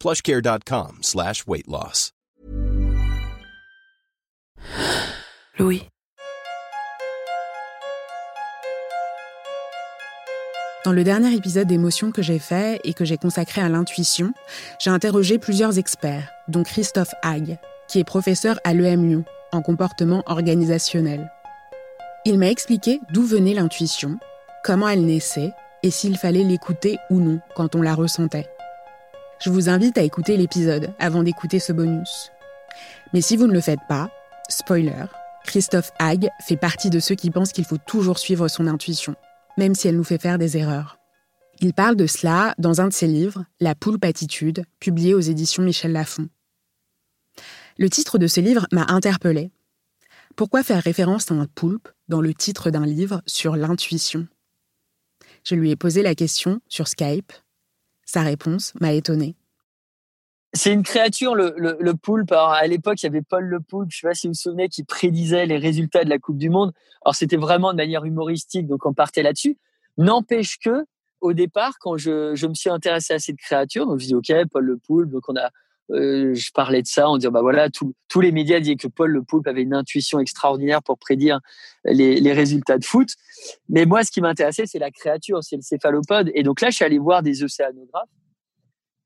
Plushcare.com. Louis. Dans le dernier épisode d'émotion que j'ai fait et que j'ai consacré à l'intuition, j'ai interrogé plusieurs experts, dont Christophe Hague, qui est professeur à l'EM Lyon en comportement organisationnel. Il m'a expliqué d'où venait l'intuition, comment elle naissait et s'il fallait l'écouter ou non quand on la ressentait. Je vous invite à écouter l'épisode avant d'écouter ce bonus. Mais si vous ne le faites pas, spoiler, Christophe Hague fait partie de ceux qui pensent qu'il faut toujours suivre son intuition, même si elle nous fait faire des erreurs. Il parle de cela dans un de ses livres, La poulpe attitude, publié aux éditions Michel Lafon. Le titre de ce livre m'a interpellée. Pourquoi faire référence à un poulpe dans le titre d'un livre sur l'intuition? Je lui ai posé la question sur Skype. Sa réponse m'a étonnée. C'est une créature, le, poulpe. à l'époque, il y avait Paul le poulpe, je sais pas si vous vous souvenez, qui prédisait les résultats de la Coupe du Monde. Alors, c'était vraiment de manière humoristique, donc on partait là-dessus. N'empêche que, au départ, quand je, je, me suis intéressé à cette créature, donc je dis, OK, Paul le poulpe, donc on a euh, je parlais de ça en disant bah voilà tous les médias disaient que Paul Le Poulpe avait une intuition extraordinaire pour prédire les, les résultats de foot. Mais moi ce qui m'intéressait c'est la créature c'est le céphalopode. Et donc là je suis allé voir des océanographes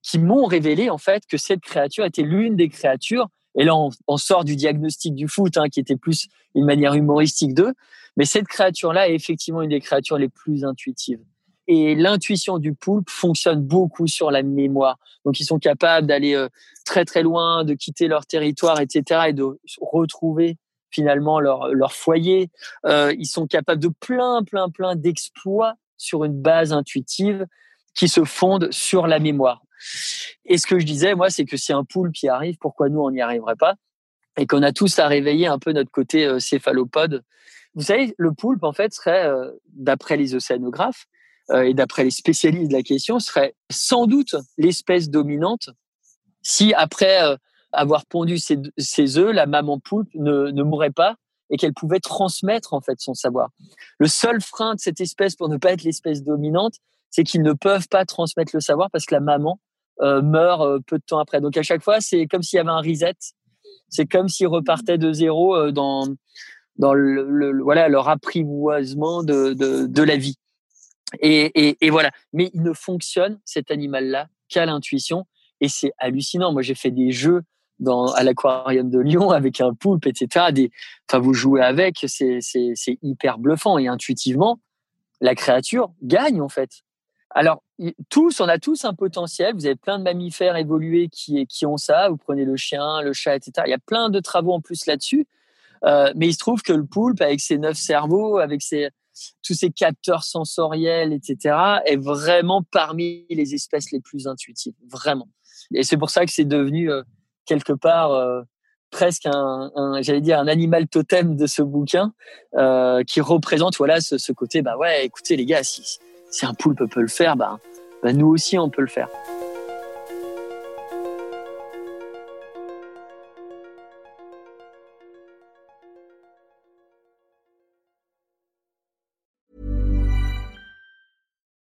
qui m'ont révélé en fait que cette créature était l'une des créatures. Et là on, sort du diagnostic du foot hein, qui était plus une manière humoristique d'eux. Mais cette créature là est effectivement une des créatures les plus intuitives et l'intuition du poulpe fonctionne beaucoup sur la mémoire. Donc, ils sont capables d'aller euh, très très loin, de quitter leur territoire, etc., et de retrouver finalement leur, leur foyer. Euh, ils sont capables de plein, plein, plein d'exploits sur une base intuitive qui se fonde sur la mémoire. Et ce que je disais, moi, c'est que si un poulpe y arrive, pourquoi nous, on n'y arriverait pas? Et qu'on a tous à réveiller un peu notre côté euh, céphalopode. Vous savez, le poulpe, en fait, serait, d'après les océanographes, euh, et d'après les spécialistes de la question, serait sans doute l'espèce dominante si après euh, avoir pondu ses, ses œufs, la maman poulpe ne, ne mourrait pas et qu'elle pouvait transmettre en fait son savoir. Le seul frein de cette espèce pour ne pas être l'espèce dominante, c'est qu'ils ne peuvent pas transmettre le savoir parce que la maman euh, meurt peu de temps après. Donc à chaque fois, c'est comme s'il y avait un reset. C'est comme s'ils repartaient de zéro dans dans le, le, voilà leur apprivoisement de, de, de la vie. Et, et, voilà. Mais il ne fonctionne, cet animal-là, qu'à l'intuition. Et c'est hallucinant. Moi, j'ai fait des jeux dans, à l'aquarium de Lyon avec un poulpe, etc. Des, enfin, vous jouez avec, c'est, c'est, c'est hyper bluffant. Et intuitivement, la créature gagne, en fait. Alors, tous, on a tous un potentiel. Vous avez plein de mammifères évolués qui, qui ont ça. Vous prenez le chien, le chat, etc. Il y a plein de travaux en plus là-dessus. Euh, mais il se trouve que le poulpe, avec ses neuf cerveaux, avec ses, tous ces capteurs sensoriels, etc., est vraiment parmi les espèces les plus intuitives, vraiment. Et c'est pour ça que c'est devenu euh, quelque part euh, presque un, j'allais dire un animal totem de ce bouquin euh, qui représente voilà ce, côté bah ouais écoutez les gars si, si un poulpe peut le faire bah, bah nous aussi on peut le faire.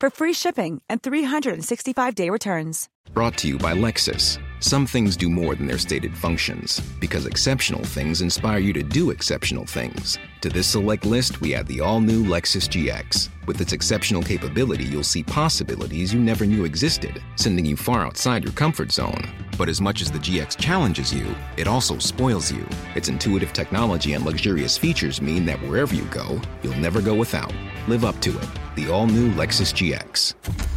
for free shipping and 365-day returns. Brought to you by Lexus. Some things do more than their stated functions, because exceptional things inspire you to do exceptional things. To this select list, we add the all-new Lexus GX. With its exceptional capability, you'll see possibilities you never knew existed, sending you far outside your comfort zone. But as much as the GX challenges you, it also spoils you. Its intuitive technology and luxurious features mean that wherever you go, you'll never go without. Live up to it. The all-new Lexus GX.